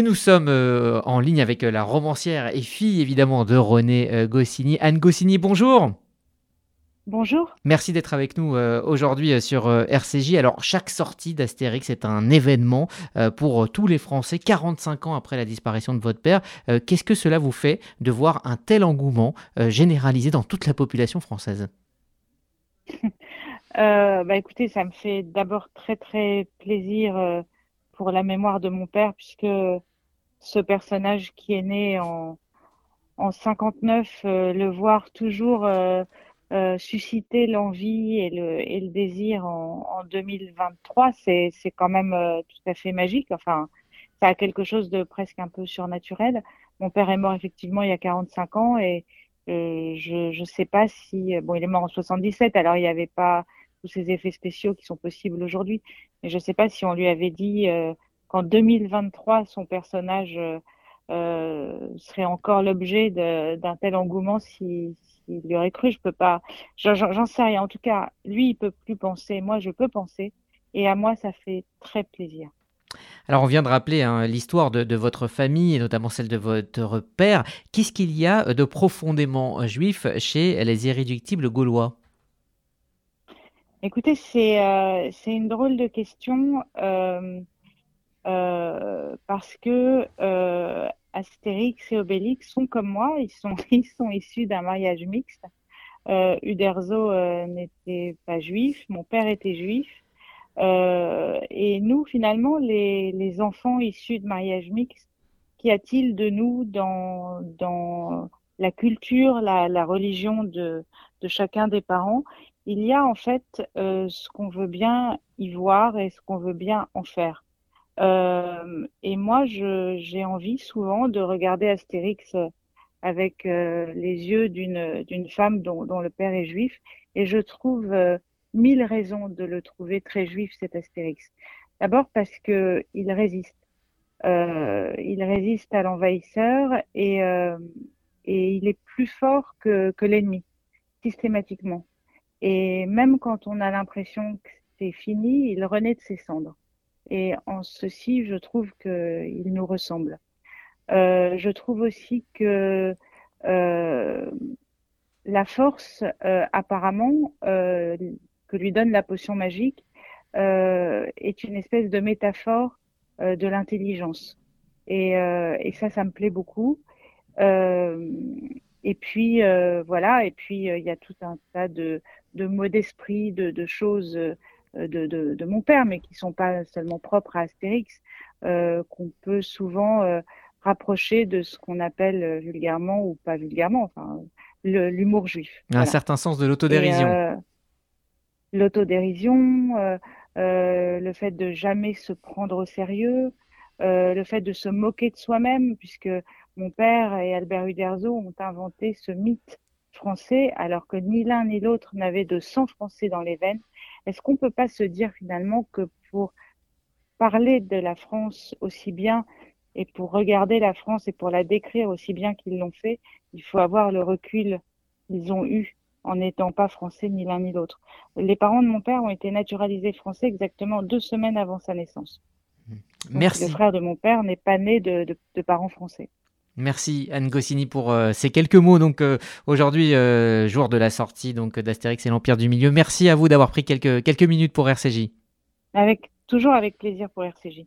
Et nous sommes euh, en ligne avec euh, la romancière et fille évidemment de René euh, Goscinny. Anne Goscinny, bonjour. Bonjour. Merci d'être avec nous aujourd'hui sur RCJ. Alors, chaque sortie d'Astérix est un événement pour tous les Français, 45 ans après la disparition de votre père. Qu'est-ce que cela vous fait de voir un tel engouement généralisé dans toute la population française? Bah, Écoutez, ça me fait d'abord très très plaisir pour la mémoire de mon père, puisque ce personnage qui est né en, en 59, euh, le voir toujours euh, euh, susciter l'envie et le, et le désir en, en 2023, c'est, c'est quand même tout à fait magique. Enfin, ça a quelque chose de presque un peu surnaturel. Mon père est mort effectivement il y a 45 ans et je ne sais pas si bon il est mort en 77 alors il n'y avait pas tous ces effets spéciaux qui sont possibles aujourd'hui. Mais je ne sais pas si on lui avait dit euh, qu'en 2023, son personnage euh, euh, serait encore l'objet d'un tel engouement s'il si, aurait cru. Je peux pas, j'en sais rien. En tout cas, lui, il peut plus penser. Moi, je peux penser. Et à moi, ça fait très plaisir. Alors on vient de rappeler hein, l'histoire de, de, votre famille et notamment celle de votre père. Qu'est-ce qu'il y a de profondément juif chez les irréductibles gaulois? Écoutez, c'est euh, une drôle de question euh, euh, parce que euh, Astérix et Obélix sont comme moi, ils sont ils sont issus d'un mariage mixte. Euh, Uderzo euh, n'était pas juif, mon père était juif, et nous finalement les les enfants issus de mariage mixte, qu'y a-t-il de nous dans dans la culture, la, la religion de de chacun des parents? Il y a en fait euh, ce qu'on veut bien y voir et ce qu'on veut bien en faire. Euh, et moi, j'ai envie souvent de regarder Astérix avec euh, les yeux d'une femme dont, dont, le père est juif, et je trouve euh, mille raisons de le trouver très juif cet Astérix. D'abord parce que il résiste, euh, il résiste à l'envahisseur et et il est plus fort que que l'ennemi systématiquement. Et même quand on a l'impression que c'est fini, il renaît de ses cendres. Et en ceci, je trouve qu'il nous ressemble. Euh, je trouve aussi que euh, la force, euh, apparemment, que lui donne la potion magique, est une espèce de métaphore de l'intelligence. Et, ça, ça me plaît beaucoup. et puis, voilà, et puis il y a tout un tas de, mots d'esprit, de, choses de, de, de, mon père, mais qui sont pas seulement propres à Astérix, euh, qu'on peut souvent euh, rapprocher de ce qu'on appelle euh, vulgairement ou pas vulgairement, enfin l'humour juif. Un certain sens de l'autodérision. Euh, l'autodérision, euh, le fait de jamais se prendre au sérieux, le fait de se moquer de soi-même, puisque mon père et Albert Uderzo ont inventé ce mythe français alors que ni l'un ni l'autre n'avait de sang français dans les veines, est-ce qu'on ne peut pas se dire finalement que pour parler de la France aussi bien et pour regarder la France et pour la décrire aussi bien qu'ils l'ont fait, il faut avoir le recul qu'ils ont eu en n'étant pas français ni l'un ni l'autre. Les parents de mon père ont été naturalisés français exactement deux semaines avant sa naissance. Merci. le frère de mon père n'est pas né de, de, de parents français. Merci Anne Goscinny pour euh, ces quelques mots. Donc euh, aujourd'hui, euh, jour de la sortie donc d'Astérix et l'Empire du Milieu. Merci à vous d'avoir pris quelques, quelques minutes pour RCJ. Avec toujours avec plaisir pour RCJ.